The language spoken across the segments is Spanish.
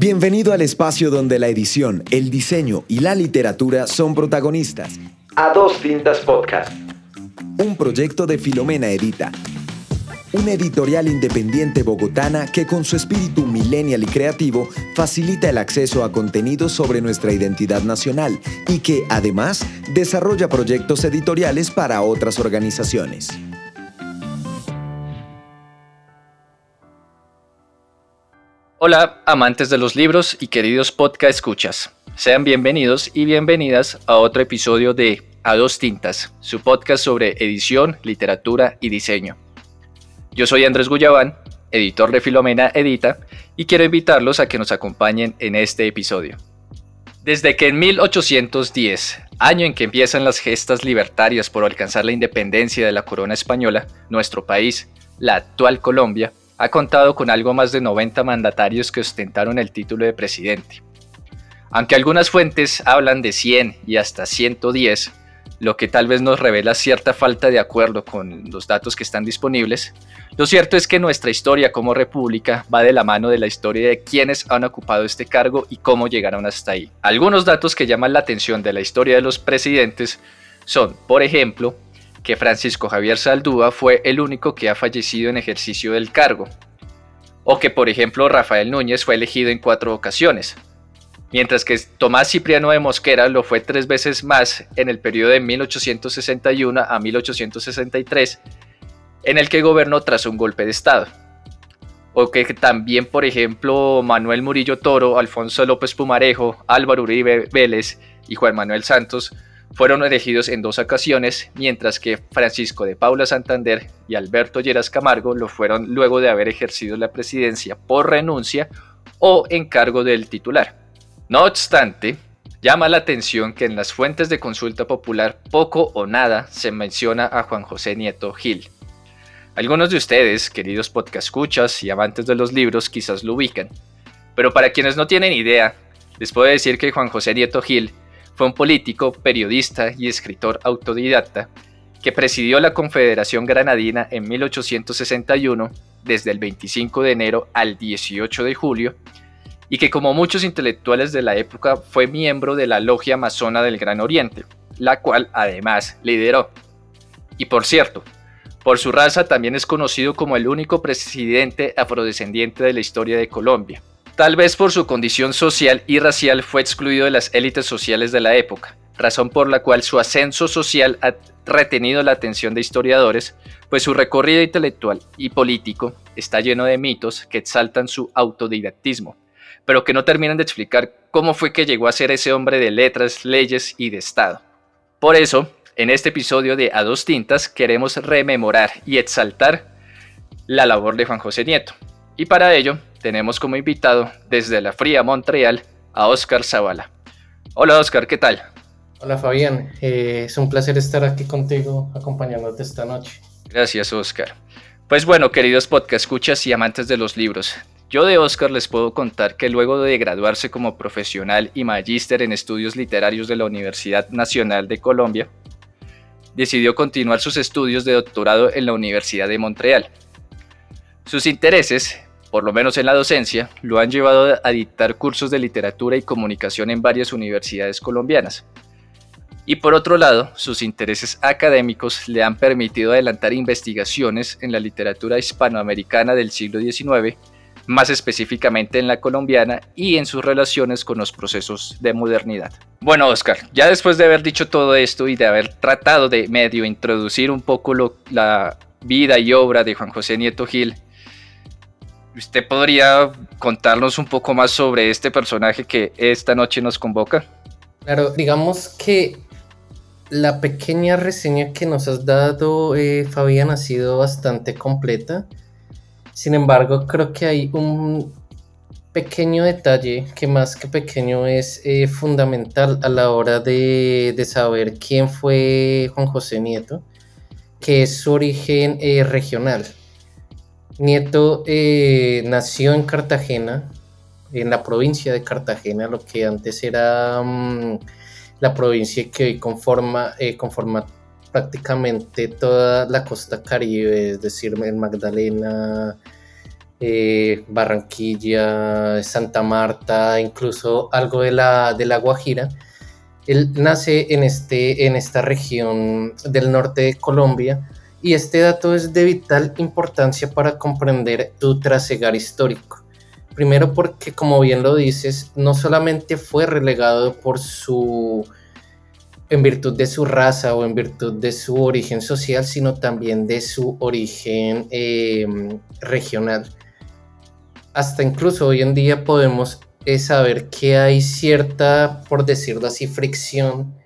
Bienvenido al espacio donde la edición, el diseño y la literatura son protagonistas. A dos tintas podcast. Un proyecto de Filomena Edita. Una editorial independiente bogotana que con su espíritu millennial y creativo facilita el acceso a contenidos sobre nuestra identidad nacional y que además desarrolla proyectos editoriales para otras organizaciones. Hola, amantes de los libros y queridos podcast escuchas. Sean bienvenidos y bienvenidas a otro episodio de A Dos Tintas, su podcast sobre edición, literatura y diseño. Yo soy Andrés Guyabán, editor de Filomena Edita, y quiero invitarlos a que nos acompañen en este episodio. Desde que en 1810, año en que empiezan las gestas libertarias por alcanzar la independencia de la corona española, nuestro país, la actual Colombia, ha contado con algo más de 90 mandatarios que ostentaron el título de presidente. Aunque algunas fuentes hablan de 100 y hasta 110, lo que tal vez nos revela cierta falta de acuerdo con los datos que están disponibles, lo cierto es que nuestra historia como república va de la mano de la historia de quienes han ocupado este cargo y cómo llegaron hasta ahí. Algunos datos que llaman la atención de la historia de los presidentes son, por ejemplo, que Francisco Javier Saldúa fue el único que ha fallecido en ejercicio del cargo, o que por ejemplo Rafael Núñez fue elegido en cuatro ocasiones, mientras que Tomás Cipriano de Mosquera lo fue tres veces más en el periodo de 1861 a 1863, en el que gobernó tras un golpe de Estado. O que también, por ejemplo, Manuel Murillo Toro, Alfonso López Pumarejo, Álvaro Uribe Vélez y Juan Manuel Santos fueron elegidos en dos ocasiones, mientras que Francisco de Paula Santander y Alberto Lleras Camargo lo fueron luego de haber ejercido la presidencia por renuncia o encargo del titular. No obstante, llama la atención que en las fuentes de consulta popular poco o nada se menciona a Juan José Nieto Gil. Algunos de ustedes, queridos podcascuchas y amantes de los libros, quizás lo ubican, pero para quienes no tienen idea, les puedo decir que Juan José Nieto Gil fue un político, periodista y escritor autodidacta que presidió la Confederación Granadina en 1861 desde el 25 de enero al 18 de julio y que como muchos intelectuales de la época fue miembro de la Logia Masona del Gran Oriente, la cual además lideró. Y por cierto, por su raza también es conocido como el único presidente afrodescendiente de la historia de Colombia. Tal vez por su condición social y racial fue excluido de las élites sociales de la época, razón por la cual su ascenso social ha retenido la atención de historiadores, pues su recorrido intelectual y político está lleno de mitos que exaltan su autodidactismo, pero que no terminan de explicar cómo fue que llegó a ser ese hombre de letras, leyes y de Estado. Por eso, en este episodio de A Dos Tintas queremos rememorar y exaltar la labor de Juan José Nieto. Y para ello tenemos como invitado desde la fría Montreal a Oscar Zavala. Hola Oscar, ¿qué tal? Hola Fabián, eh, es un placer estar aquí contigo acompañándote esta noche. Gracias Oscar. Pues bueno, queridos podcast escuchas y amantes de los libros, yo de Oscar les puedo contar que luego de graduarse como profesional y magíster en estudios literarios de la Universidad Nacional de Colombia, decidió continuar sus estudios de doctorado en la Universidad de Montreal. Sus intereses por lo menos en la docencia, lo han llevado a dictar cursos de literatura y comunicación en varias universidades colombianas. Y por otro lado, sus intereses académicos le han permitido adelantar investigaciones en la literatura hispanoamericana del siglo XIX, más específicamente en la colombiana y en sus relaciones con los procesos de modernidad. Bueno, Oscar, ya después de haber dicho todo esto y de haber tratado de medio introducir un poco la vida y obra de Juan José Nieto Gil, ¿Usted podría contarnos un poco más sobre este personaje que esta noche nos convoca? Claro, digamos que la pequeña reseña que nos has dado, eh, Fabián, ha sido bastante completa. Sin embargo, creo que hay un pequeño detalle que más que pequeño es eh, fundamental a la hora de, saber quién fue Juan José Nieto, que es su origen eh, regional. Nieto eh, nació en Cartagena, en la provincia de Cartagena, lo que antes era mm, la provincia que hoy conforma, eh, conforma prácticamente toda la costa caribe, es decir, el Magdalena, eh, Barranquilla, Santa Marta, incluso algo de la, de la Guajira. Él nace en, este, en esta región del norte de Colombia y este dato es de vital importancia para comprender su trasegar histórico. Primero porque, como bien lo dices, no solamente fue relegado por su en virtud de su raza o en virtud de su origen social, sino también de su origen em, regional. Hasta incluso hoy en día podemos eh, saber que hay cierta, por decirlo así, fricción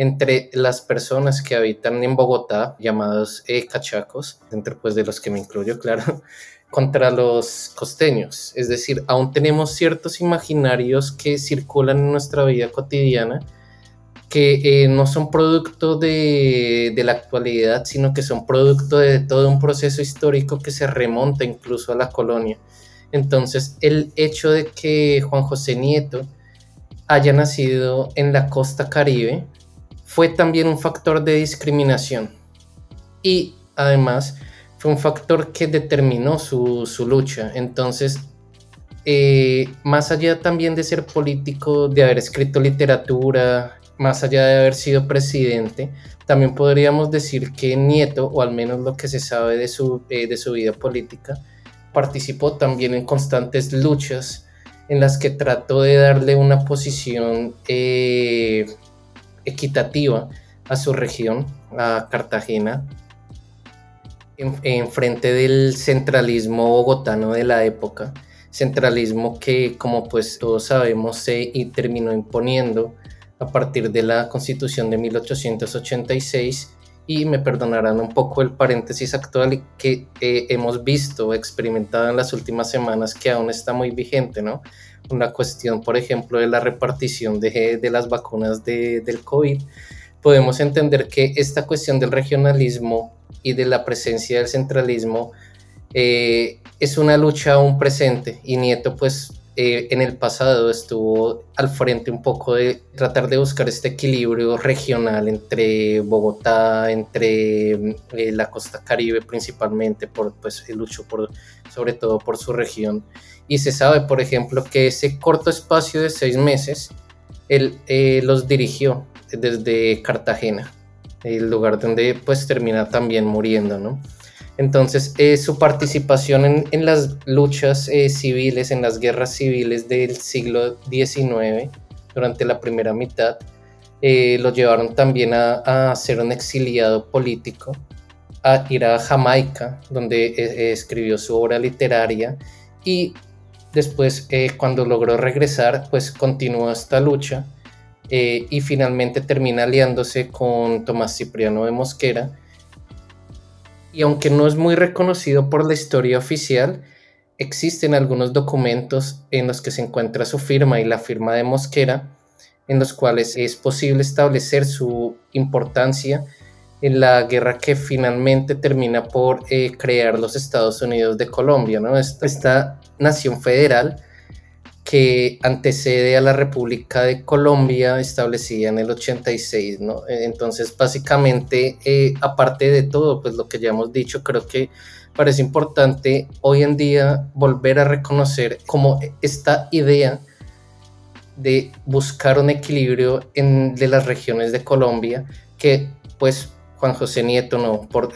entre las personas que habitan en Bogotá, llamados eh, cachacos, entre pues de los que me incluyo, claro, contra los costeños. Es decir, aún tenemos ciertos imaginarios que circulan en nuestra vida cotidiana que eh, no son producto de, de, la actualidad, sino que son producto de todo un proceso histórico que se remonta incluso a la colonia. Entonces, el hecho de que Juan José Nieto haya nacido en la costa caribe fue también un factor de discriminación y además fue un factor que determinó su, su lucha. Entonces, eh, más allá también de ser político, de haber escrito literatura, más allá de haber sido presidente, también podríamos decir que Nieto, o al menos lo que se sabe de su, eh, de su vida política, participó también en constantes luchas en las que trató de darle una posición eh, equitativa a su región, a Cartagena, en, en, frente del centralismo bogotano de la época, centralismo que como pues todos sabemos se terminó imponiendo a partir de la Constitución de 1886 y me perdonarán un poco el paréntesis actual que eh, hemos visto, experimentado en las últimas semanas que aún está muy vigente, ¿no? Una cuestión, por ejemplo, de la repartición de, las vacunas de, del COVID. Podemos entender que esta cuestión del regionalismo y de la presencia del centralismo eh, es una lucha aún presente y Nieto pues eh, en el pasado estuvo al frente un poco de tratar de buscar este equilibrio regional entre Bogotá, entre eh, la costa caribe principalmente, por, pues luchó por, sobre todo por su región. Y se sabe, por ejemplo, que ese corto espacio de seis meses, él eh, los dirigió desde Cartagena, el lugar donde pues termina también muriendo, ¿no? Entonces, eh, su participación en, las luchas eh, civiles, en las guerras civiles del siglo XIX, durante la primera mitad, eh, lo llevaron también a, ser un exiliado político, a ir a Jamaica, donde escribió su obra literaria y después, cuando logró regresar, pues continuó esta lucha y finalmente termina aliándose con Tomás Cipriano de Mosquera, y aunque no es muy reconocido por la historia oficial, existen algunos documentos en los que se encuentra su firma y la firma de Mosquera, en los cuales es posible establecer su importancia en la guerra que finalmente termina por eh, crear los Estados Unidos de Colombia, ¿no? esta nación federal que antecede a la República de Colombia establecida en el 86, ¿no? Entonces, básicamente, eh, aparte de todo, pues lo que ya hemos dicho, creo que parece importante hoy en día volver a reconocer como esta idea de buscar un equilibrio en, de las regiones de Colombia, que pues Juan José Nieto no, por,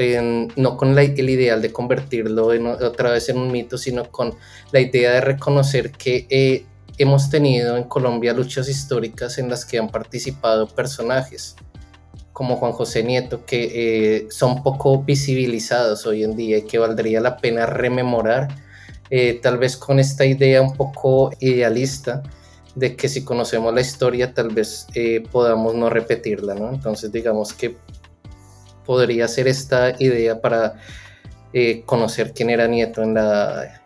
no con el ideal de convertirlo otra vez en un mito, sino con la idea de reconocer que eh, hemos tenido en Colombia luchas históricas en las que han participado personajes como Juan José Nieto, que eh, son poco visibilizados hoy en día y que valdría la pena rememorar, eh, tal vez con esta idea un poco idealista de que si conocemos la historia tal vez podamos no repetirla, ¿no? Entonces digamos que podría ser esta idea para eh, conocer quién era Nieto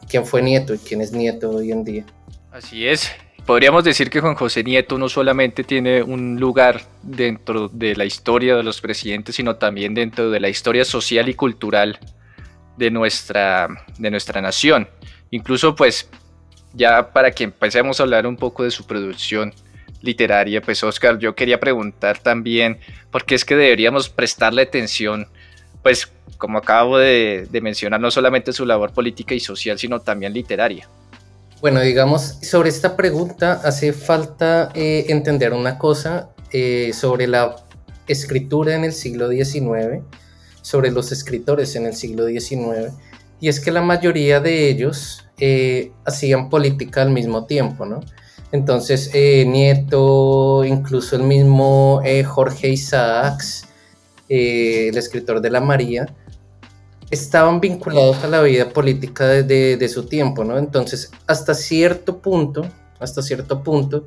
quién fue Nieto y quién es Nieto hoy en día. Así es. Podríamos decir que Juan José Nieto no solamente tiene un lugar dentro de la historia de los presidentes, sino también dentro de la historia social y cultural de nuestra, de nuestra nación. Incluso pues ya para que empecemos a hablar un poco de su producción, literaria, pues Oscar, yo quería preguntar también, porque es que deberíamos prestarle atención, pues como acabo de, mencionar, no solamente su labor política y social, sino también literaria. Bueno, digamos, sobre esta pregunta hace falta eh, entender una cosa eh, sobre la escritura en el siglo XIX, sobre los escritores en el siglo XIX, y es que la mayoría de ellos eh, hacían política al mismo tiempo, ¿no? Entonces, Nieto, incluso el mismo Jorge Isaacs, el escritor de La María, estaban vinculados a la vida política de, su tiempo, ¿no? Entonces, hasta cierto punto, hasta cierto punto,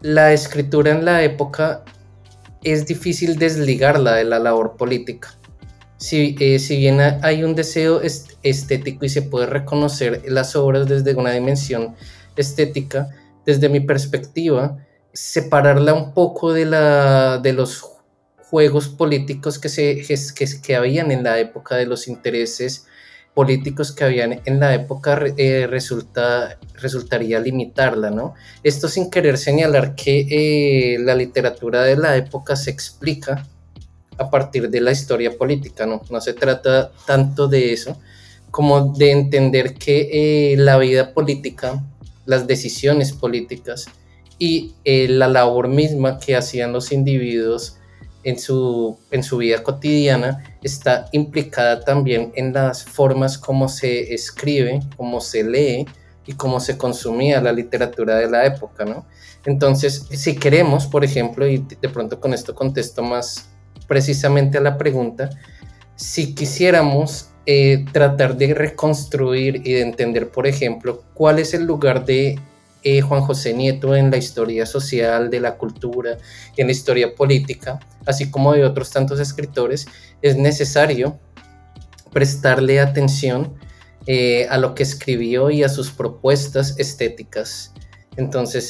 la escritura en la época es difícil desligarla de la labor política. Si, eh, si bien hay un deseo estético y se puede reconocer las obras desde una dimensión estética, desde mi perspectiva, separarla un poco de, la, de los juegos políticos que, se, que, que habían en la época de los intereses políticos que habían en la época eh, resulta, resultaría limitarla, ¿no? Esto sin querer señalar que eh, la literatura de la época se explica a partir de la historia política, ¿no? No se trata tanto de eso como de entender que eh, la vida política, las decisiones políticas y la labor misma que hacían los individuos en su, en su vida cotidiana está implicada también en las formas como se escribe, cómo se lee y cómo se consumía la literatura de la época, ¿no? Entonces, si queremos, por ejemplo, y de pronto con esto contesto más precisamente a la pregunta, si quisiéramos eh, tratar de reconstruir y de entender, por ejemplo, cuál es el lugar de eh, Juan José Nieto en la historia social, de la cultura, en la historia política, así como de otros tantos escritores, es necesario prestarle atención eh, a lo que escribió y a sus propuestas estéticas. Entonces,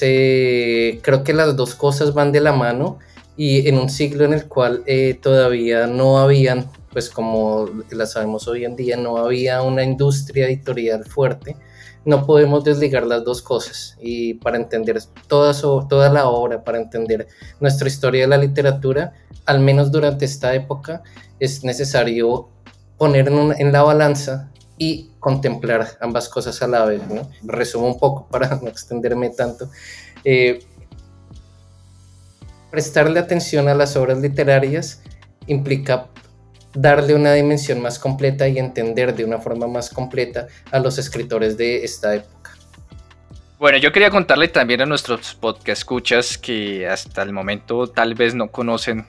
creo que las dos cosas van de la mano y en un siglo en el cual todavía no habían, pues como la sabemos hoy en día, no había una industria editorial fuerte, no podemos desligar las dos cosas. Y para entender toda, toda la obra, para entender nuestra historia de la literatura, al menos durante esta época, es necesario poner en, la balanza y contemplar ambas cosas a la vez. Resumo un poco para no extenderme tanto. Eh, prestarle atención a las obras literarias implica darle una dimensión más completa y entender de una forma más completa a los escritores de esta época. Bueno, yo quería contarle también a nuestros podcast escuchas que hasta el momento tal vez no conocen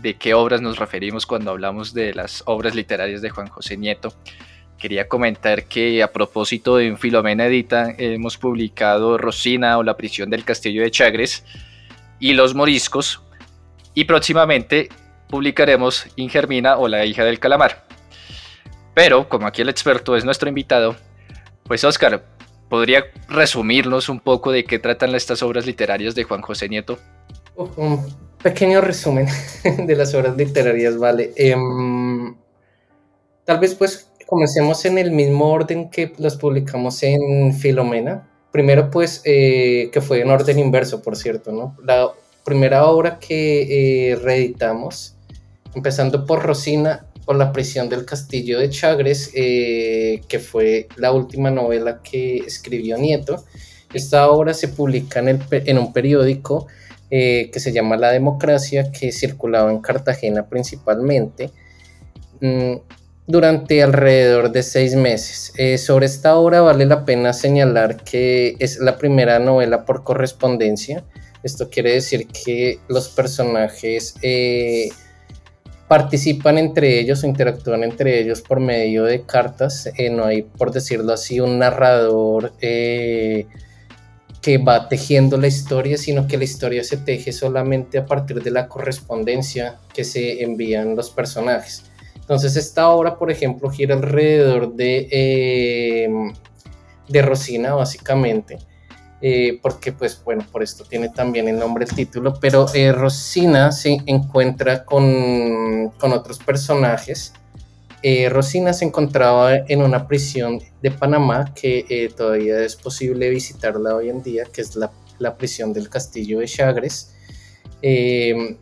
de qué obras nos referimos cuando hablamos de las obras literarias de Juan José Nieto. Quería comentar que a propósito de Filomena Edita hemos publicado Rosina o La prisión del castillo de Chagres y Los moriscos y próximamente publicaremos Ingermina o la hija del calamar. Pero, como aquí el experto es nuestro invitado, pues Oscar, ¿podría resumirnos un poco de qué tratan estas obras literarias de Juan José Nieto? un pequeño resumen de las obras literarias, vale. Em, tal vez pues comencemos en el mismo orden que las publicamos en Filomena. Primero pues, eh, que fue en orden inverso, por cierto, ¿no? La primera obra que eh, reeditamos empezando por Rosina, por la prisión del castillo de Chagres, eh, que fue la última novela que escribió Nieto. Esta obra se publica en, un periódico que se llama La Democracia, que circulaba en Cartagena principalmente, mm, durante alrededor de seis meses. Eh, sobre esta obra vale la pena señalar que es la primera novela por correspondencia. Esto quiere decir que los personajes participan entre ellos o interactúan entre ellos por medio de cartas. Eh, no hay, por decirlo así, un narrador eh, que va tejiendo la historia, sino que la historia se teje solamente a partir de la correspondencia que se envían los personajes. Entonces esta obra, por ejemplo, gira alrededor de, eh, de Rosina, básicamente. Eh, porque pues bueno, por esto tiene también el nombre el título, pero eh, Rosina se encuentra con, con otros personajes. Rosina se encontraba en una prisión de Panamá que todavía es posible visitarla hoy en día, que es la, la prisión del castillo de Chagres. en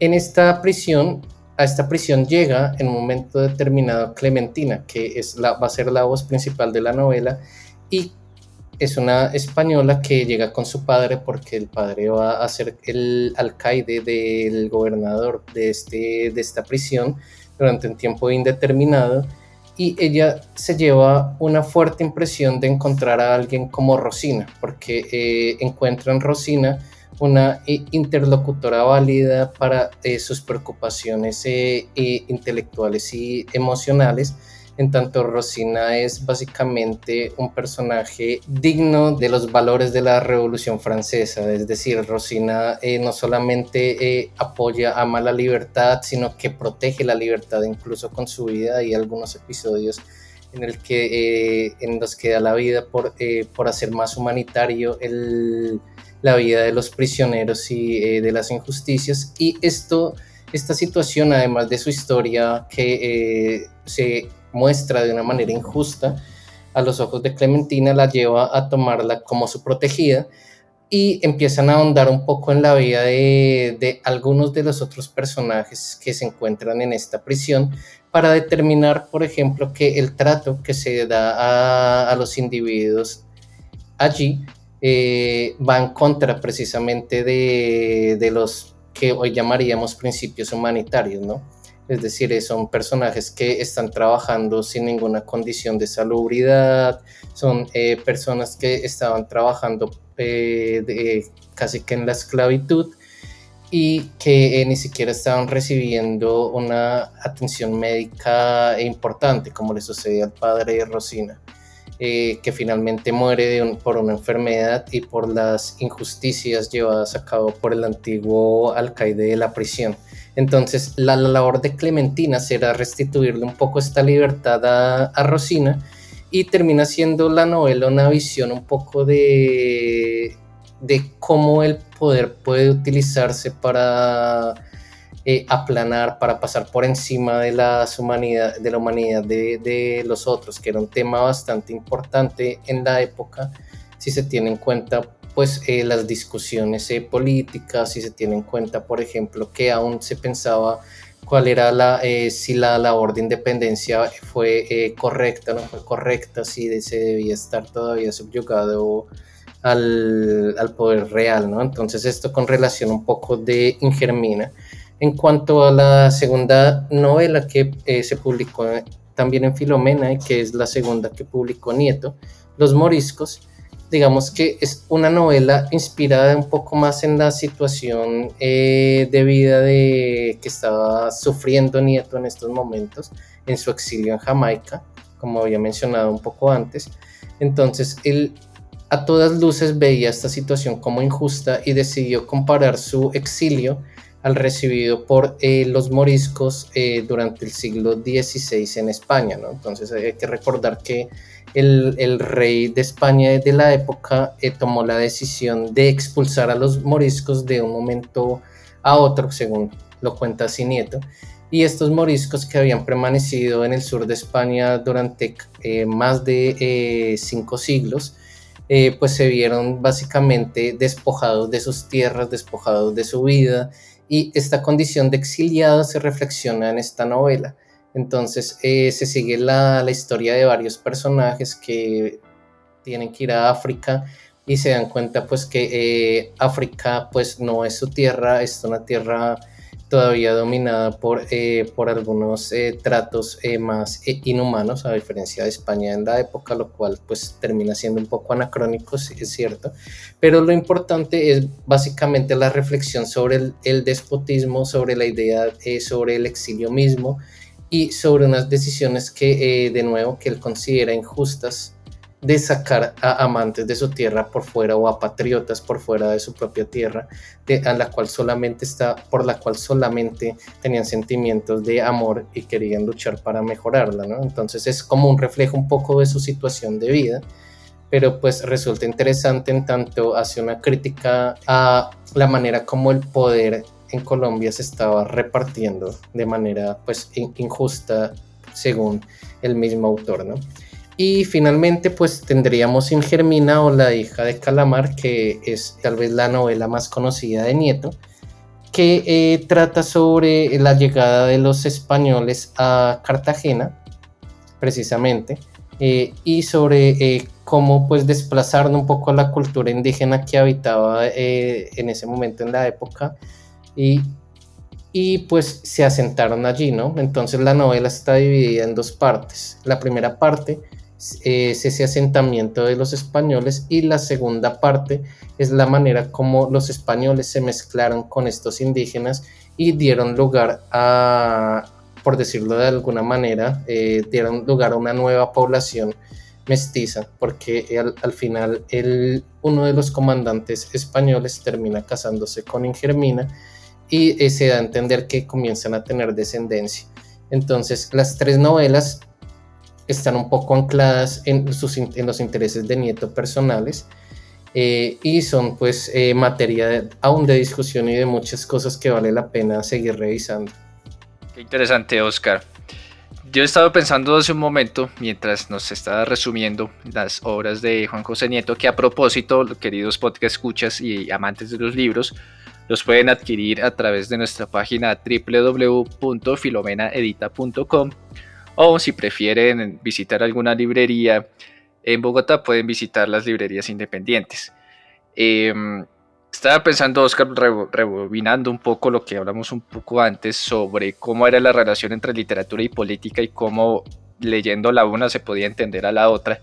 esta prisión a esta prisión llega en un momento determinado Clementina, que es la, va a ser la voz principal de la novela, y es una española que llega con su padre porque el padre va a ser el alcaide del gobernador de, este, de esta prisión durante un tiempo indeterminado y ella se lleva una fuerte impresión de encontrar a alguien como Rosina porque eh, encuentra en Rosina una interlocutora válida para eh, sus preocupaciones eh, intelectuales y emocionales en tanto Rosina es básicamente un personaje digno de los valores de la Revolución Francesa, es decir, Rosina eh, no solamente eh, apoya, ama la libertad, sino que protege la libertad incluso con su vida. Hay algunos episodios en, el que, eh, en los que da la vida por, hacer más humanitario la vida de los prisioneros y de las injusticias. Y esto, esta situación, además de su historia que se muestra de una manera injusta a los ojos de Clementina, la lleva a tomarla como su protegida y empiezan a ahondar un poco en la vida de, algunos de los otros personajes que se encuentran en esta prisión para determinar, por ejemplo, que el trato que se da a, los individuos allí eh, va en contra precisamente de, los que hoy llamaríamos principios humanitarios, ¿no? Es decir, son personajes que están trabajando sin ninguna condición de salubridad, son eh, personas que estaban trabajando eh, casi que en la esclavitud y que eh, ni siquiera estaban recibiendo una atención médica importante, como le sucede al padre de Rosina, que finalmente muere por una enfermedad y por las injusticias llevadas a cabo por el antiguo alcaide de la prisión. Entonces, la, labor de Clementina será restituirle un poco esta libertad a, Rosina y termina siendo la novela una visión un poco de, de cómo el poder puede utilizarse para eh, aplanar, para pasar por encima de, las humanidad, de la humanidad de, los otros, que era un tema bastante importante en la época, si se tiene en cuenta pues eh, las discusiones eh, políticas, si se tiene en cuenta, por ejemplo, que aún se pensaba cuál era la, si la labor de independencia fue correcta, no fue correcta, si se debía estar todavía subyugado al, al, poder real, ¿no? Entonces esto con relación un poco de Ingermina. En cuanto a la segunda novela que se publicó también en Filomena, y que es la segunda que publicó Nieto, Los Moriscos, digamos que es una novela inspirada un poco más en la situación eh, de vida de, que estaba sufriendo Nieto en estos momentos, en su exilio en Jamaica, como había mencionado un poco antes. Entonces, él a todas luces veía esta situación como injusta y decidió comparar su exilio al recibido por eh, los moriscos eh, durante el siglo XVI en España. Entonces hay que recordar que el, rey de España de la época eh, tomó la decisión de expulsar a los moriscos de un momento a otro, según lo cuenta Sinieto. Y estos moriscos que habían permanecido en el sur de España durante eh, más de eh, cinco siglos, pues se vieron básicamente despojados de sus tierras, despojados de su vida, y esta condición de exiliado se reflexiona en esta novela. Entonces eh, se sigue la, historia de varios personajes que tienen que ir a África y se dan cuenta pues que eh, África pues no es su tierra, es una tierra todavía dominada por, eh, por algunos tratos más inhumanos a diferencia de España en la época, lo cual pues termina siendo un poco anacrónico, es cierto, pero lo importante es básicamente la reflexión sobre el, el despotismo, sobre la idea, sobre el exilio mismo, y sobre unas decisiones que, eh, de nuevo, que él considera injustas de sacar a amantes de su tierra por fuera o a patriotas por fuera de su propia tierra, de, a la cual solamente está, por la cual solamente tenían sentimientos de amor y querían luchar para mejorarla. Entonces es como un reflejo un poco de su situación de vida, pero pues resulta interesante en tanto hace una crítica a la manera como el poder en Colombia se estaba repartiendo de manera pues injusta según el mismo autor, ¿no? Y finalmente pues tendríamos Ingermina o la hija de Calamar, que es tal vez la novela más conocida de Nieto, que eh, trata sobre la llegada de los españoles a Cartagena, precisamente, eh, y sobre eh, cómo pues desplazaron un poco a la cultura indígena que habitaba en ese momento en la época y, y pues se asentaron allí, ¿no? Entonces la novela está dividida en dos partes. La primera parte es ese asentamiento de los españoles y la segunda parte es la manera como los españoles se mezclaron con estos indígenas y dieron lugar a, por decirlo de alguna manera, eh, dieron lugar a una nueva población mestiza, porque al, final el, uno de los comandantes españoles termina casándose con Ingermina y eh, se da a entender que comienzan a tener descendencia. Entonces, las tres novelas están un poco ancladas en, sus, en los intereses de Nieto personales eh, y son pues eh, materia aún de discusión y de muchas cosas que vale la pena seguir revisando. Qué interesante, Oscar. Yo he estado pensando hace un momento, mientras nos estaba resumiendo las obras de Juan José Nieto, que a propósito, queridos podcast escuchas y amantes de los libros, los pueden adquirir a través de nuestra página www.filomenaedita.com o si prefieren visitar alguna librería en Bogotá, pueden visitar las librerías independientes. Em, estaba pensando, Oscar, rebobinando un poco lo que hablamos un poco antes sobre cómo era la relación entre literatura y política y cómo leyendo la una se podía entender a la otra.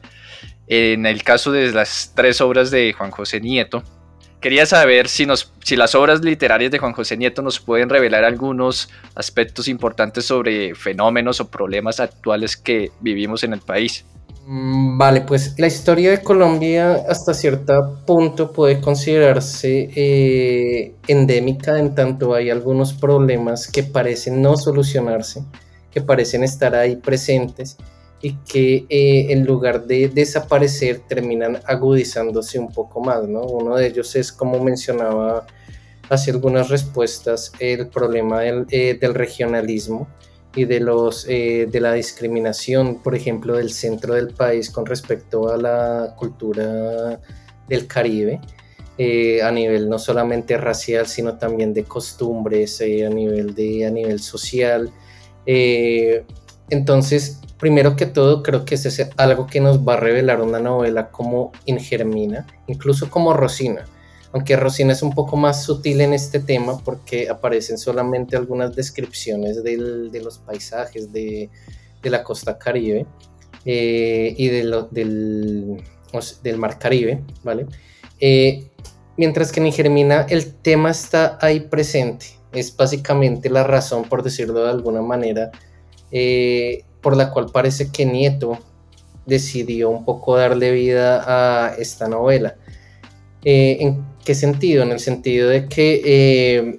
En el caso de las tres obras de Juan José Nieto, Quería saber si, nos, si las obras literarias de Juan José Nieto nos pueden revelar algunos aspectos importantes sobre fenómenos o problemas actuales que vivimos en el país. Mm, vale, pues la historia de Colombia hasta cierto punto puede considerarse eh, endémica en tanto hay algunos problemas que parecen no solucionarse, que parecen estar ahí presentes y que eh, en lugar de desaparecer terminan agudizándose un poco más, ¿no? Uno de ellos es, como mencionaba hace algunas respuestas, el problema del, eh, regionalismo y de, los, eh, de la discriminación, por ejemplo, del centro del país con respecto a la cultura del Caribe. a nivel no solamente racial, sino también de costumbres, a, nivel de, a nivel social. entonces, primero que todo, creo que es algo que nos va a revelar una novela como Ingermina, incluso como Rosina. Aunque Rosina es un poco más sutil en este tema porque aparecen solamente algunas descripciones de los paisajes de, la costa caribe eh, y de del, mar Caribe, ¿vale? Eh, mientras que en Ingermina el tema está ahí presente. Es básicamente la razón, por decirlo de alguna manera, eh, por la cual parece que Nieto decidió un poco darle vida a esta novela. Eh, ¿En qué sentido? En el sentido de que, eh,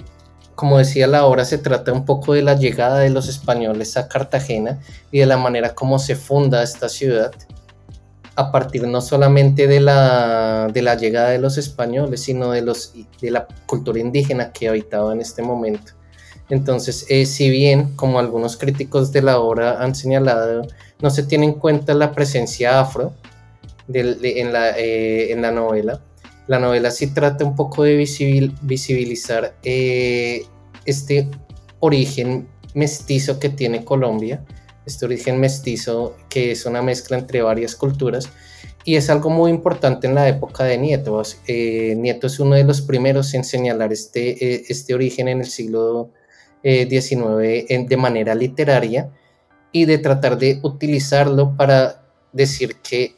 como decía la obra, se trata un poco de la llegada de los españoles a Cartagena y de la manera como se funda esta ciudad a partir no solamente de la, de la llegada de los españoles, sino de, los, de la cultura indígena que habitaba en este momento. Entonces, eh, si bien, como algunos críticos de la obra han señalado, no se tiene en cuenta la presencia afro en, la, eh, en, la, novela, la novela sí trata un poco de visibilizar eh, este origen mestizo que tiene Colombia, este origen mestizo que es una mezcla entre varias culturas y es algo muy importante en la época de Nieto. Nieto es uno de los primeros en señalar este, este origen en el siglo 19 eh, de manera literaria y de tratar de utilizarlo para decir que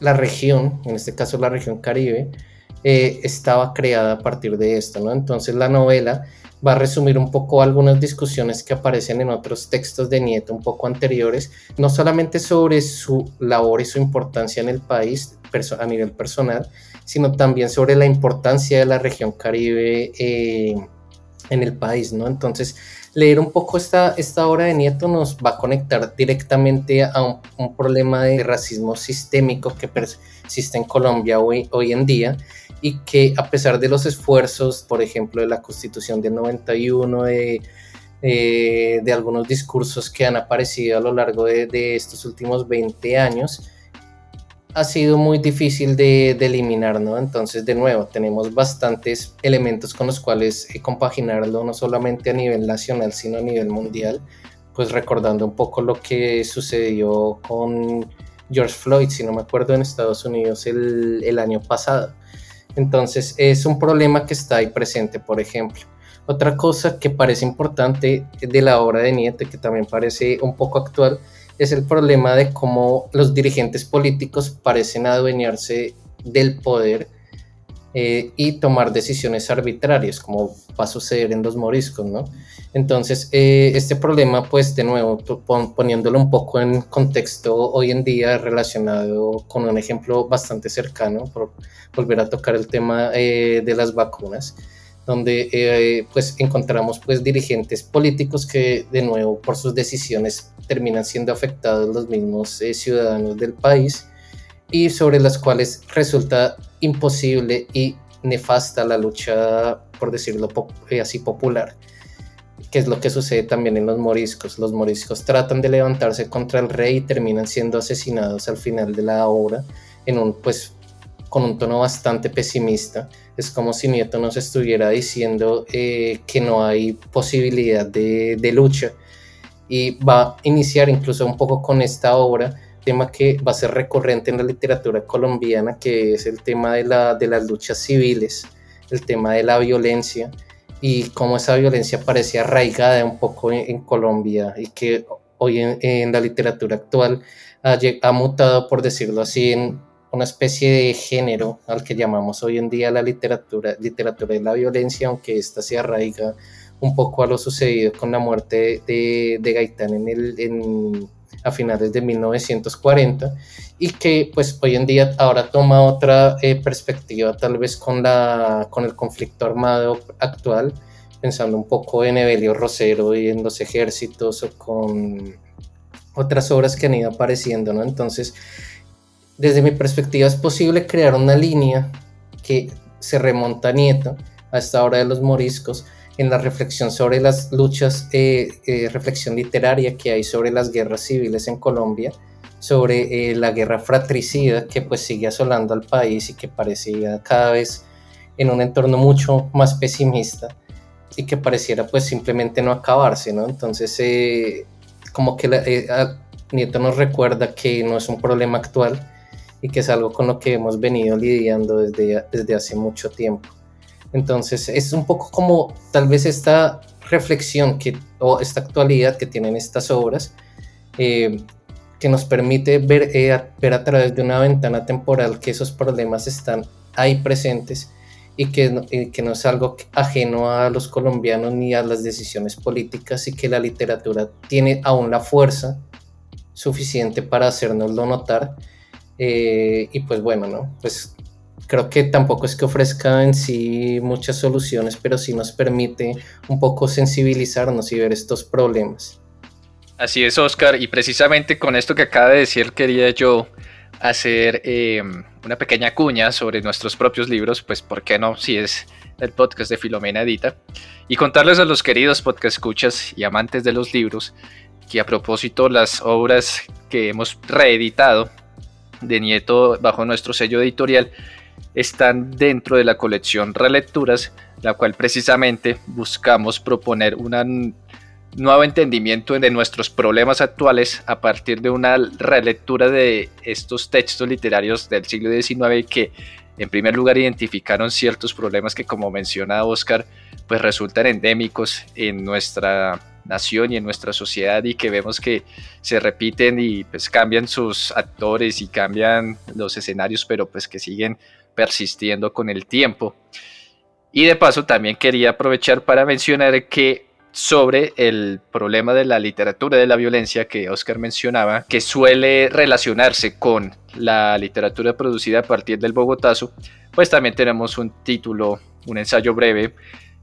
la región, en este caso la región Caribe, eh, estaba creada a partir de esto, ¿no? Entonces la novela va a resumir un poco algunas discusiones que aparecen en otros textos de Nieto un poco anteriores, no solamente sobre su labor y su importancia en el país a nivel personal, sino también sobre la importancia de la región Caribe eh, en el país, ¿no? Entonces, leer un poco esta, esta obra de Nieto nos va a conectar directamente a un, problema de racismo sistémico que persiste en Colombia hoy, hoy en día y que a pesar de los esfuerzos, por ejemplo, de la Constitución del 91, de, eh, de algunos discursos que han aparecido a lo largo de, de estos últimos 20 años, ha sido muy difícil de, de, eliminar, ¿no? Entonces, de nuevo, tenemos bastantes elementos con los cuales eh, compaginarlo, no solamente a nivel nacional, sino a nivel mundial, pues recordando un poco lo que sucedió con George Floyd, si no me acuerdo, en Estados Unidos el, el año pasado. Entonces, es un problema que está ahí presente, por ejemplo. Otra cosa que parece importante de la obra de Nietzsche, que también parece un poco actual, es el problema de cómo los dirigentes políticos parecen adueñarse del poder eh, y tomar decisiones arbitrarias, como va a suceder en los moriscos, ¿no? Entonces, eh, este problema, pues, de nuevo, poniéndolo un poco en contexto hoy en día relacionado con un ejemplo bastante cercano, por volver a tocar el tema eh, de las vacunas, donde eh, pues encontramos pues dirigentes políticos que de nuevo por sus decisiones terminan siendo afectados los mismos eh, ciudadanos del país y sobre las cuales resulta imposible y nefasta la lucha, por decirlo eh, así, popular, que es lo que sucede también en los moriscos. Los moriscos tratan de levantarse contra el rey y terminan siendo asesinados al final de la obra en un pues con un tono bastante pesimista. Es como si Nieto nos estuviera diciendo eh, que no hay posibilidad de, lucha. Y va a iniciar incluso un poco con esta obra, tema que va a ser recurrente en la literatura colombiana, que es el tema de, la, de las luchas civiles, el tema de la violencia y cómo esa violencia parece arraigada un poco en, Colombia y que hoy en, la literatura actual ha, ha, mutado, por decirlo así, en una especie de género al que llamamos hoy en día la literatura, literatura de la violencia, aunque esta se arraiga un poco a lo sucedido con la muerte de, de Gaitán en el, a finales de 1940 y que pues hoy en día ahora toma otra eh, perspectiva tal vez con, la, con el conflicto armado actual, pensando un poco en Evelio Rosero y en los ejércitos o con otras obras que han ido apareciendo, ¿no? Entonces, desde mi perspectiva es posible crear una línea que se remonta a Nieto, a esta hora de los moriscos, en la reflexión sobre las luchas, eh, eh, reflexión literaria que hay sobre las guerras civiles en Colombia, sobre eh, la guerra fratricida que pues sigue asolando al país y que parecía cada vez en un entorno mucho más pesimista y que pareciera pues simplemente no acabarse, ¿no? Entonces, como que Nieto nos recuerda que no es un problema actual, y que es algo con lo que hemos venido lidiando desde, desde hace mucho tiempo. Entonces es un poco como tal vez esta reflexión que, o esta actualidad que tienen estas obras eh, que nos permite ver, eh, ver a través de una ventana temporal que esos problemas están ahí presentes y que, que no es algo ajeno a los colombianos ni a las decisiones políticas y que la literatura tiene aún la fuerza suficiente para hacernoslo notar eh, y pues bueno, ¿no? Pues creo que tampoco es que ofrezca en sí muchas soluciones, pero sí nos permite un poco sensibilizarnos y ver estos problemas. Así es, Oscar, y precisamente con esto que acaba de decir quería yo hacer em, una pequeña cuña sobre nuestros propios libros, pues ¿por qué no? Si es el podcast de Filomena Edita, y contarles a los queridos podcast escuchas y amantes de los libros que a propósito las obras que hemos reeditado de Nieto bajo nuestro sello editorial están dentro de la colección Relecturas, la cual precisamente buscamos proponer un nuevo entendimiento de nuestros problemas actuales a partir de una relectura de estos textos literarios del siglo XIX que en primer lugar identificaron ciertos problemas que como menciona Oscar pues resultan endémicos en nuestra nación y en nuestra sociedad y que vemos que se repiten y pues cambian sus actores y cambian los escenarios, pero pues que siguen persistiendo con el tiempo. Y de paso también quería aprovechar para mencionar que sobre el problema de la literatura de la violencia que Oscar mencionaba, que suele relacionarse con la literatura producida a partir del Bogotazo, pues también tenemos un título, un ensayo breve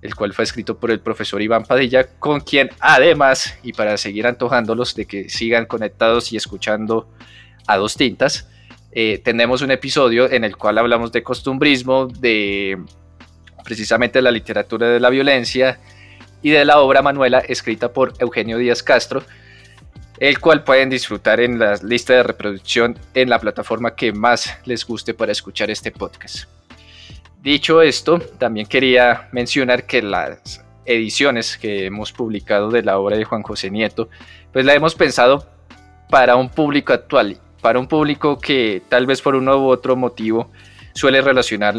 el cual fue escrito por el profesor Iván Padilla, con quien además, y para seguir antojándolos de que sigan conectados y escuchando a dos tintas, eh, tenemos un episodio en el cual hablamos de costumbrismo, de precisamente la literatura de la violencia y de la obra Manuela escrita por Eugenio Díaz Castro, el cual pueden disfrutar en la lista de reproducción en la plataforma que más les guste para escuchar este podcast. Dicho esto, también quería mencionar que las ediciones que hemos publicado de la obra de Juan José Nieto, pues la hemos pensado para un público actual, para un público que tal vez por uno u otro motivo suele relacionar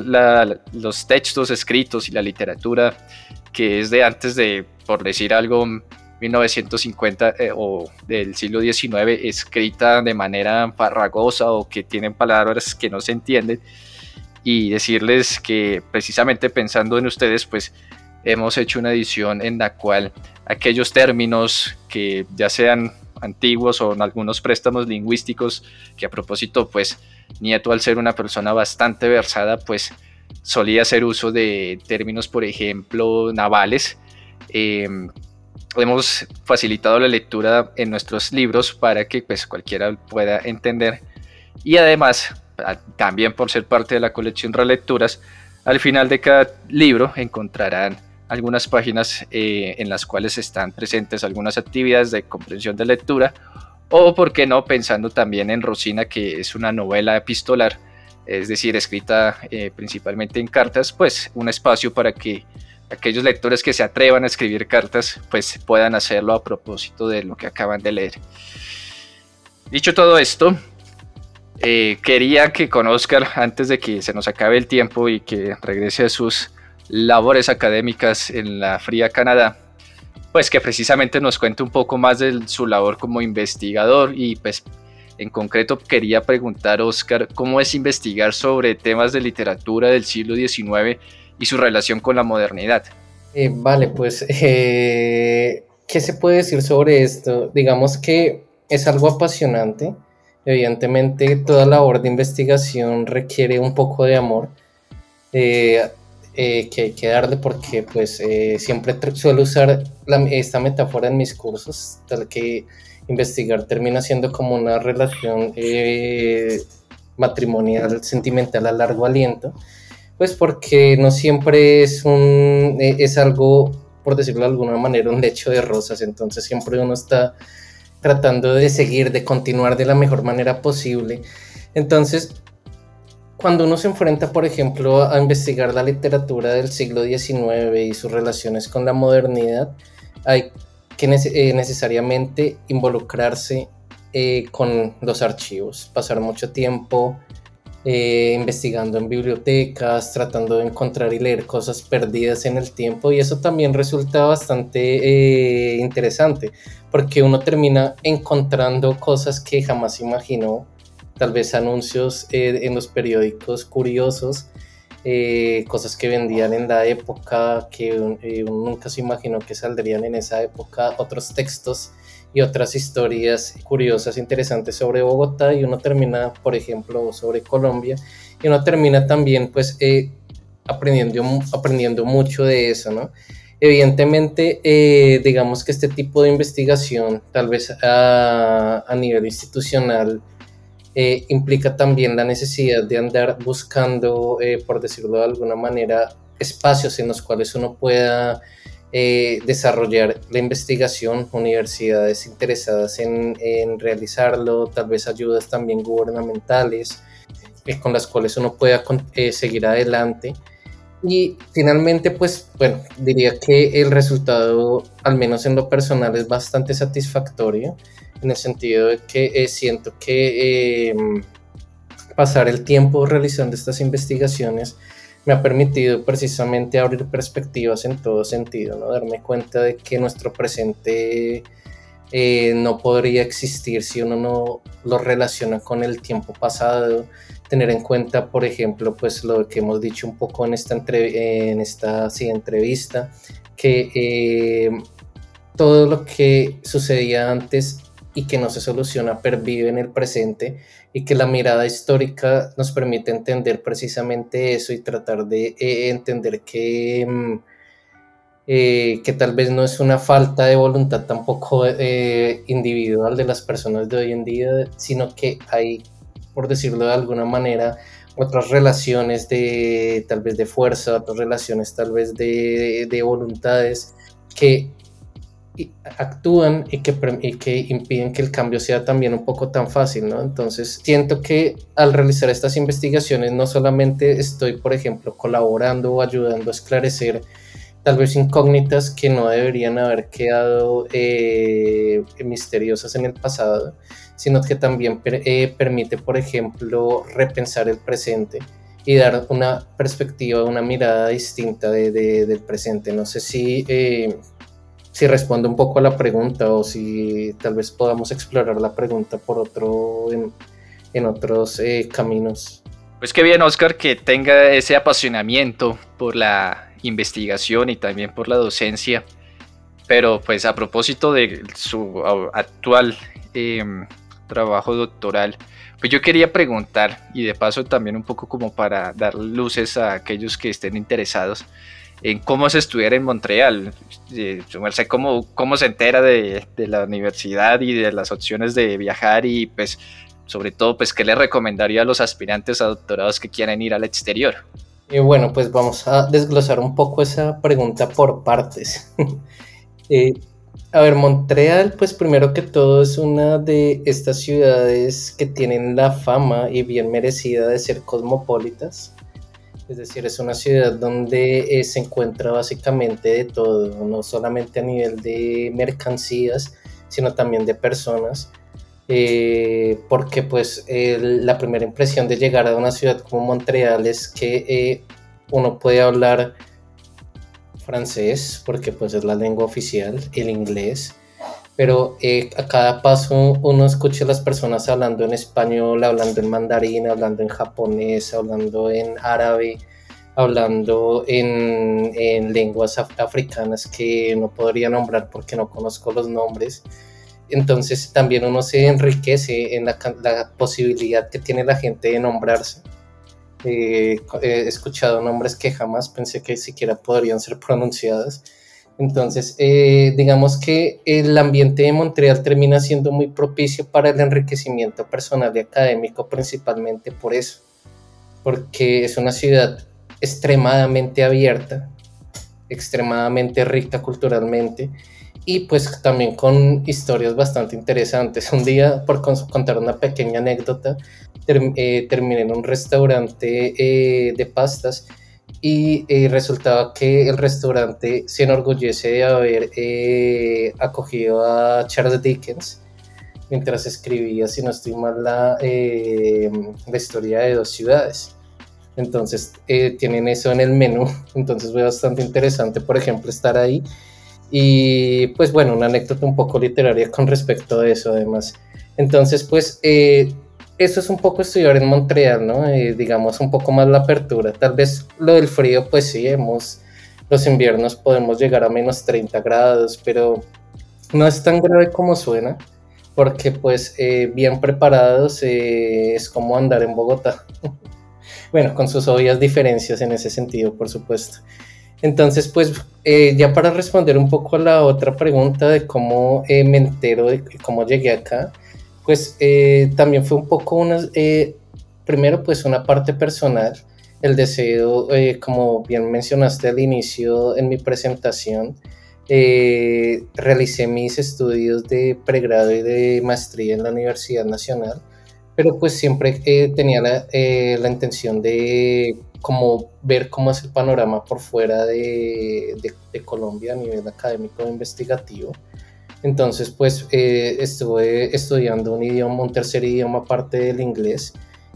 los textos escritos y la literatura que es de antes de, por decir algo, 1950 eh, o del siglo XIX, escrita de manera farragosa o que tienen palabras que no se entienden. Y decirles que precisamente pensando en ustedes, pues hemos hecho una edición en la cual aquellos términos que ya sean antiguos o en algunos préstamos lingüísticos, que a propósito, pues Nieto al ser una persona bastante versada, pues solía hacer uso de términos, por ejemplo, navales. Em, hemos facilitado la lectura en nuestros libros para que pues, cualquiera pueda entender. Y además, también por ser parte de la colección Relecturas, al final de cada libro encontrarán algunas páginas eh, en las cuales están presentes algunas actividades de comprensión de lectura o, por qué no, pensando también en Rosina, que es una novela epistolar, es decir, escrita eh, principalmente en cartas, pues un espacio para que aquellos lectores que se atrevan a escribir cartas, pues puedan hacerlo a propósito de lo que acaban de leer. Dicho todo esto, eh, quería que conozcan, antes de que se nos acabe el tiempo y que regrese a sus labores académicas en la fría Canadá, pues que precisamente nos cuente un poco más de su labor como investigador y pues en concreto quería preguntar, Oscar, ¿cómo es investigar sobre temas de literatura del siglo XIX y su relación con la modernidad? Eh, vale, pues, eh, ¿qué se puede decir sobre esto? Digamos que es algo apasionante. Evidentemente, toda labor de investigación requiere un poco de amor. Eh, que hay que darle porque pues siempre suelo usar esta metáfora en mis cursos, tal que investigar termina siendo como una relación eh, matrimonial, sentimental a largo aliento, pues porque no siempre es, un, eh, es algo, por decirlo de alguna manera, un lecho de rosas, entonces siempre uno está tratando de seguir, de continuar de la mejor manera posible. Entonces, cuando uno se enfrenta, por ejemplo, a investigar la literatura del siglo XIX y sus relaciones con la modernidad, hay que eh, necesariamente involucrarse eh, con los archivos, pasar mucho tiempo eh, investigando en bibliotecas, tratando de encontrar y leer cosas perdidas en el tiempo y eso también resulta bastante interesante porque uno termina encontrando cosas que jamás imaginó, tal vez anuncios en los periódicos curiosos eh, cosas que vendían en la época que eh, uno nunca se imaginó que saldrían en esa época, otros textos y otras historias curiosas, interesantes sobre Bogotá y uno termina, por ejemplo, sobre Colombia y uno termina también pues eh, aprendiendo, aprendiendo mucho de eso, ¿no? Evidentemente, digamos que este tipo de investigación, tal vez a, a nivel institucional, eh, implica también la necesidad de andar buscando, eh, por decirlo de alguna manera, espacios en los cuales uno pueda eh, desarrollar la investigación, universidades interesadas en, realizarlo, tal vez ayudas también gubernamentales con las cuales uno pueda seguir adelante. Y finalmente, pues, bueno, diría que el resultado, al menos en lo personal, es bastante satisfactorio en el sentido de que eh, siento que em, pasar el tiempo realizando estas investigaciones me ha permitido precisamente abrir perspectivas en todo sentido, ¿no? darme cuenta de que nuestro presente eh, no podría existir si uno no lo relaciona con el tiempo pasado, tener en cuenta, por ejemplo, pues lo que hemos dicho un poco en esta, en esta entrevista, que todo lo que sucedía antes y que no se soluciona pervive en el presente y que la mirada histórica nos permite entender precisamente eso y tratar de eh, entender que, mm, eh, que tal vez no es una falta de voluntad tampoco eh, individual de las personas de hoy en día, sino que hay, por decirlo de alguna manera, otras relaciones de tal vez de fuerza, otras relaciones tal vez de, de voluntades que actúan y que, y que impiden que el cambio sea también un poco tan fácil, ¿no? Entonces, siento que al realizar estas investigaciones no solamente estoy, por ejemplo, colaborando o ayudando a esclarecer tal vez incógnitas que no deberían haber quedado eh, misteriosas en el pasado, sino que también eh, permite, por ejemplo, repensar el presente y dar una perspectiva, una mirada distinta de, del presente. No sé si, eh, si responde un poco a la pregunta o si tal vez podamos explorar la pregunta por otro, en, otros caminos. Pues qué bien, Oscar, que tenga ese apasionamiento por la investigación y también por la docencia. Pero pues a propósito de su actual em, trabajo doctoral, pues yo quería preguntar y de paso también un poco como para dar luces a aquellos que estén interesados en cómo se estudiar en Montreal. Eh, cómo, se entera de, la universidad y de las opciones de viajar y pues sobre todo pues qué le recomendaría a los aspirantes a doctorados que quieren ir al exterior. Y bueno, pues vamos a desglosar un poco esa pregunta por partes. Eh, a ver, Montreal, pues primero que todo es una de estas ciudades que tienen la fama y bien merecida de ser cosmopolitas. Es decir, es una ciudad donde eh, se encuentra básicamente de todo, no solamente a nivel de mercancías, sino también de personas. Eh, porque pues la primera impresión de llegar a una ciudad como Montreal es que eh, uno puede hablar francés, porque pues es la lengua oficial, el inglés, pero eh, a cada paso uno escucha a las personas hablando en español, hablando en mandarín, hablando en japonés, hablando en árabe, hablando en, en lenguas africanas que no podría nombrar porque no conozco los nombres entonces también uno se enriquece en la, posibilidad que tiene la gente de nombrarse. Eh, he escuchado nombres que jamás pensé que siquiera podrían ser pronunciadas. Entonces, eh, digamos que el ambiente de Montreal termina siendo muy propicio para el enriquecimiento personal y académico, principalmente por eso, porque es una ciudad extremadamente abierta, extremadamente rica culturalmente y pues también con historias bastante interesantes. Un día, por contar una pequeña anécdota, eh, terminé en un restaurante eh, de pastas y eh, resultaba que el restaurante se enorgullece de haber acogido a Charles Dickens mientras escribía, si no estoy mal, la, la historia de dos ciudades. Entonces tienen eso en el menú, entonces fue bastante interesante, por ejemplo, estar ahí y pues bueno, una anécdota un poco literaria con respecto a eso además. Entonces pues eh, eso es un poco estudiar en Montreal, ¿no? Eh, digamos un poco más la apertura. Tal vez lo del frío pues sí, hemos, los inviernos podemos llegar a menos 30 grados, pero no es tan grave como suena, porque pues eh, bien preparados es como andar en Bogotá. bueno, con sus obvias diferencias en ese sentido, por supuesto. Entonces, pues eh, ya para responder un poco a la otra pregunta de cómo eh, me entero de cómo llegué acá, pues eh, también fue un poco una, primero pues una parte personal, el deseo, como bien mencionaste al inicio en mi presentación, realicé mis estudios de pregrado y de maestría en la Universidad Nacional, pero pues siempre tenía la, la intención de como ver cómo es el panorama por fuera de, de, Colombia a nivel académico e investigativo. Entonces, pues eh, estuve estudiando un idioma, un tercer idioma aparte del inglés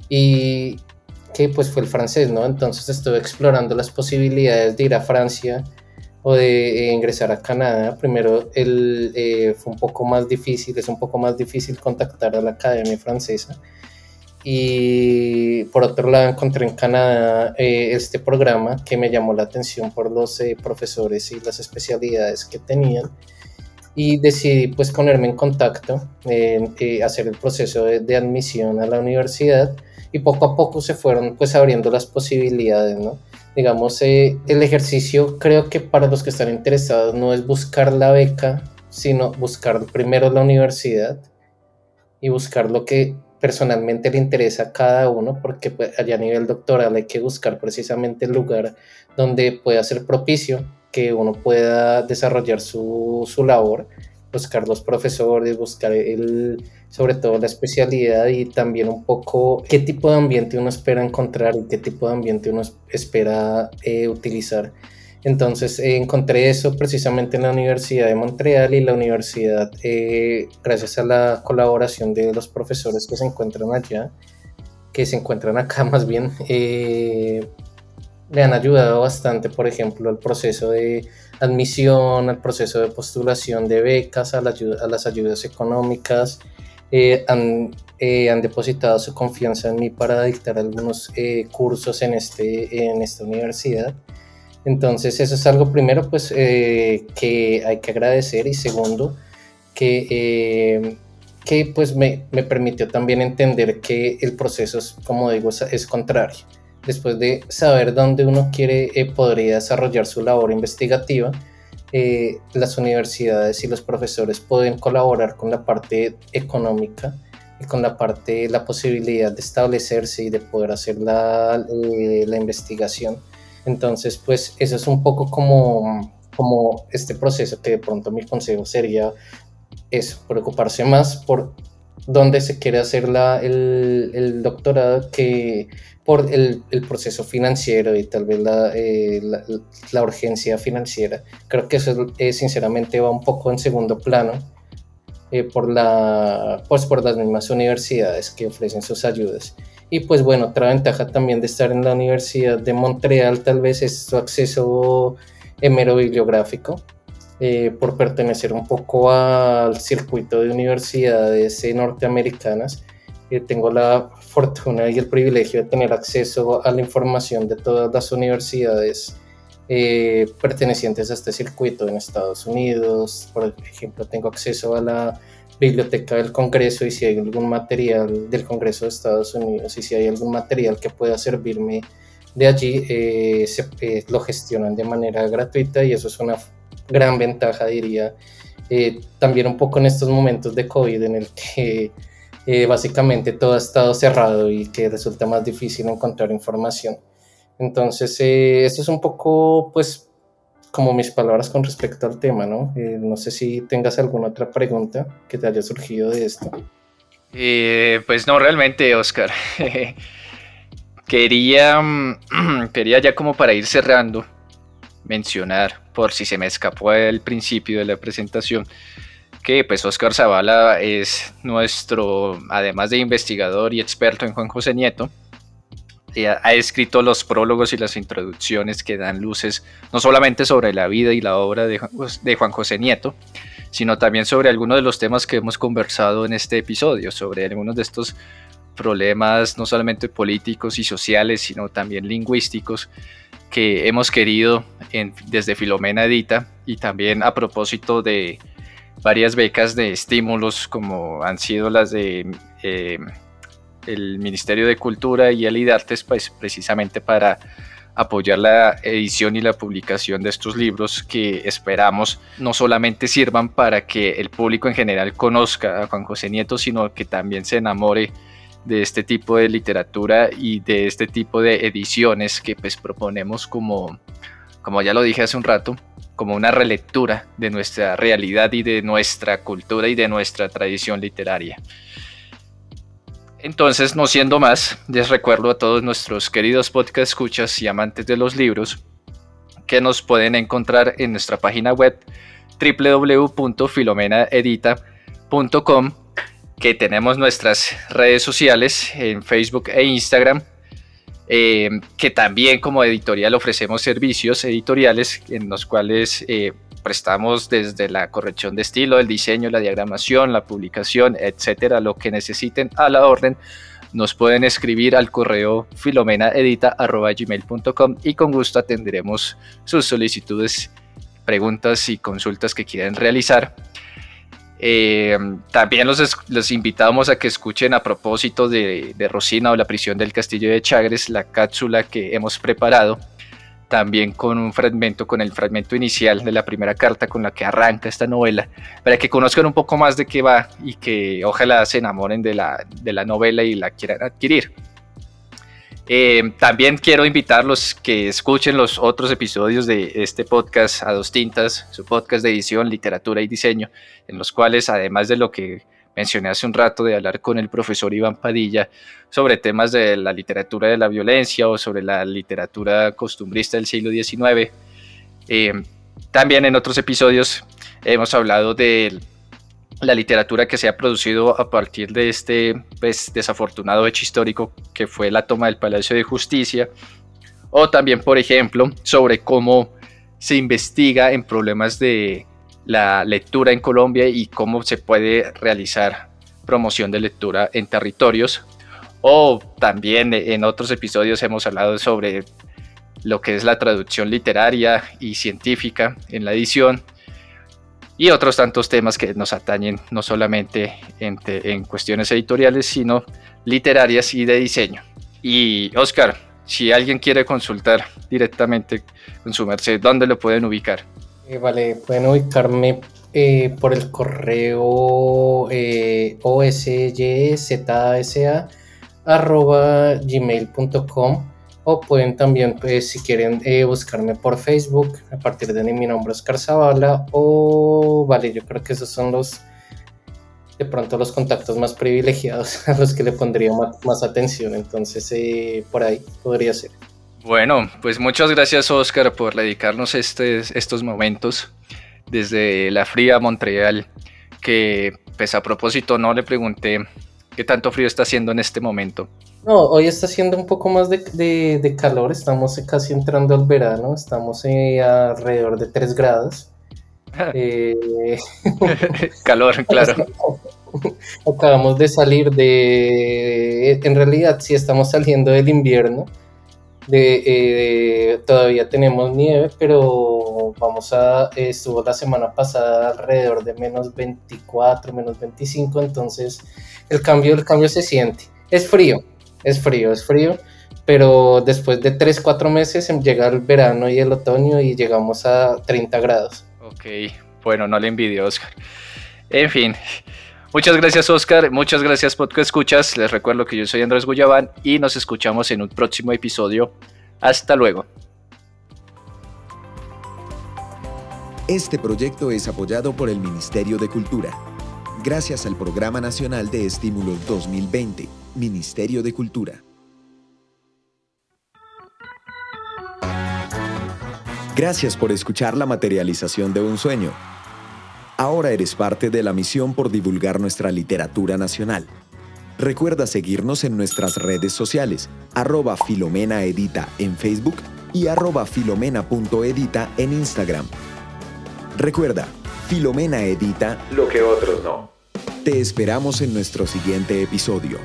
y que pues fue el francés, ¿no? Entonces estuve explorando las posibilidades de ir a Francia o de eh, ingresar a Canadá. Primero el, eh, fue un poco más difícil, es un poco más difícil contactar a la Academia Francesa y por otro lado encontré en Canadá eh, este programa que me llamó la atención por los eh, profesores y las especialidades que tenían y decidí pues ponerme en contacto, eh, hacer el proceso de, admisión a la universidad y poco a poco se fueron pues abriendo las posibilidades, ¿no? Digamos, el ejercicio creo que para los que están interesados no es buscar la beca, sino buscar primero la universidad y buscar lo que personalmente le interesa a cada uno, porque pues, allá a nivel doctoral hay que buscar precisamente el lugar donde pueda ser propicio que uno pueda desarrollar su, su labor, buscar los profesores, buscar el, sobre todo la especialidad y también un poco qué tipo de ambiente uno espera encontrar y qué tipo de ambiente uno espera eh, utilizar. Entonces eh, encontré eso precisamente en la Universidad de Montreal y la universidad, eh, gracias a la colaboración de los profesores que se encuentran allá, que se encuentran acá más bien, me han ayudado bastante, por ejemplo, al proceso de admisión, al proceso de postulación de becas, a, las ayudas económicas. Eh, eh, han, depositado su confianza en mí para dictar algunos eh, cursos en, este, en esta universidad. Entonces, eso es algo primero, pues, que hay que agradecer y segundo, que, que pues me, me, permitió también entender que el proceso, como digo, es contrario después de saber dónde uno quiere, eh, podría desarrollar su labor investigativa, eh, las universidades y los profesores pueden colaborar con la parte económica y con la parte, la posibilidad de establecerse y de poder hacer la, eh, la investigación. Entonces, pues eso es un poco como, como este proceso que de pronto mi consejo sería es preocuparse más por dónde se quiere hacer la, el, el doctorado que por el, el, proceso financiero y tal vez la, eh, la, urgencia financiera. Creo que eso eh, sinceramente va un poco en segundo plano eh, por, la, pues por las mismas universidades que ofrecen sus ayudas. Y pues bueno, otra ventaja también de estar en la Universidad de Montreal tal vez es su acceso mero bibliográfico. por pertenecer un poco al circuito de universidades norteamericanas, tengo la fortuna y el privilegio de tener acceso a la información de todas las universidades eh, pertenecientes a este circuito en Estados Unidos. Por ejemplo, tengo acceso a la biblioteca del Congreso y si hay algún material del Congreso de Estados Unidos y si hay algún material que pueda servirme de allí, eh, se, eh, lo gestionan de manera gratuita y eso es una gran ventaja, diría. también un poco en estos momentos de COVID en el que eh, básicamente todo ha estado cerrado y que resulta más difícil encontrar información. Entonces, eh, es un poco, pues, como mis palabras con respecto al tema, ¿no? Eh, no sé si tengas alguna otra pregunta que te haya surgido de esto. pues no, realmente, Oscar. quería, quería ya como para ir cerrando, mencionar, por si se me escapó al principio de la presentación, que pues Oscar Zavala es nuestro, además de investigador y experto en Juan José Nieto, ha escrito los prólogos y las introducciones que dan luces no solamente sobre la vida y la obra de, Juan José Nieto, sino también sobre algunos de los temas que hemos conversado en este episodio, sobre algunos de estos problemas no solamente políticos y sociales, sino también lingüísticos que hemos querido desde Filomena Edita y también a propósito de varias becas de estímulos como han sido las de eh, el Ministerio de Cultura y el IDARTES, pues precisamente para apoyar la edición y la publicación de estos libros que esperamos no solamente sirvan para que el público en general conozca a Juan José Nieto, sino que también se enamore de este tipo de literatura y de este tipo de ediciones que pues proponemos como, como ya lo dije hace un rato, como una relectura de nuestra realidad y de nuestra cultura y de nuestra tradición literaria. Entonces, no siendo más, les recuerdo a todos nuestros queridos podcast escuchas y amantes de los libros que nos pueden encontrar en nuestra página web www.filomenaedita.com que tenemos nuestras redes sociales en Facebook e Instagram eh, que también como editorial ofrecemos servicios editoriales en los cuales eh, prestamos desde la corrección de estilo, el diseño, la diagramación, la publicación, etcétera, lo que necesiten a la orden. Nos pueden escribir al correo filomenaedita.gmail.com y con gusto atenderemos sus solicitudes, preguntas y consultas que quieran realizar. Eh, también los, invitamos a que escuchen a propósito de, Rosina o la prisión del castillo de Chagres, la cápsula que hemos preparado, también con un fragmento, con el fragmento inicial de la primera carta con la que arranca esta novela, para que conozcan un poco más de qué va y que ojalá se enamoren de la, de la novela y la quieran adquirir. Eh, también quiero invitarlos que escuchen los otros episodios de este podcast a dos tintas, su podcast de edición, literatura y diseño, en los cuales además de lo que mencioné hace un rato de hablar con el profesor Iván Padilla sobre temas de la literatura de la violencia o sobre la literatura costumbrista del siglo XIX, eh, también en otros episodios hemos hablado de la literatura que se ha producido a partir de este pues, desafortunado hecho histórico que fue la toma del Palacio de Justicia, o también, por ejemplo, sobre cómo se investiga en problemas de la lectura en Colombia y cómo se puede realizar promoción de lectura en territorios. O también en otros episodios hemos hablado sobre lo que es la traducción literaria y científica en la edición y otros tantos temas que nos atañen no solamente en, cuestiones editoriales, sino literarias y de diseño. Y Oscar, si alguien quiere consultar directamente con su merced, ¿dónde lo pueden ubicar? Eh, vale, pueden ubicarme eh, por el correo eh, o pueden también, pues, si quieren, eh, buscarme por Facebook a partir de mi nombre Oscar Zavala. O, vale, yo creo que esos son los, de pronto, los contactos más privilegiados a los que le pondría más, atención. Entonces, eh, por ahí podría ser. Bueno, pues muchas gracias, Oscar, por dedicarnos este, estos momentos desde la fría Montreal. Que, pues, a propósito, no le pregunté qué tanto frío está haciendo en este momento. No, hoy está haciendo un poco más de, calor, estamos casi entrando al verano, estamos eh, alrededor de 3 grados. Eh, calor, claro. Acabamos de salir de, en realidad sí estamos saliendo del invierno, de, eh, todavía tenemos nieve, pero vamos a, estuvo la semana pasada alrededor de menos 24, menos 25, entonces el cambio, el cambio se siente. Es frío, es frío, es frío, pero después de 3, 4 meses em, llega el verano y el otoño y llegamos a 30 grados. Ok, bueno, no le envidio, Oscar. En fin, muchas gracias, Oscar. Muchas gracias, Podcast Escuchas. Les recuerdo que yo soy Andrés Guyabán y nos escuchamos en un próximo episodio. Hasta luego. Este proyecto es apoyado por el Ministerio de Cultura, gracias al Programa Nacional de Estímulo 2020 Ministerio de Cultura. Gracias por escuchar la materialización de un sueño. Ahora eres parte de la misión por divulgar nuestra literatura nacional. Recuerda seguirnos en nuestras redes sociales, arroba Filomena Edita en Facebook y arroba filomena.edita en Instagram. Recuerda, Filomena Edita lo que otros no. Te esperamos en nuestro siguiente episodio.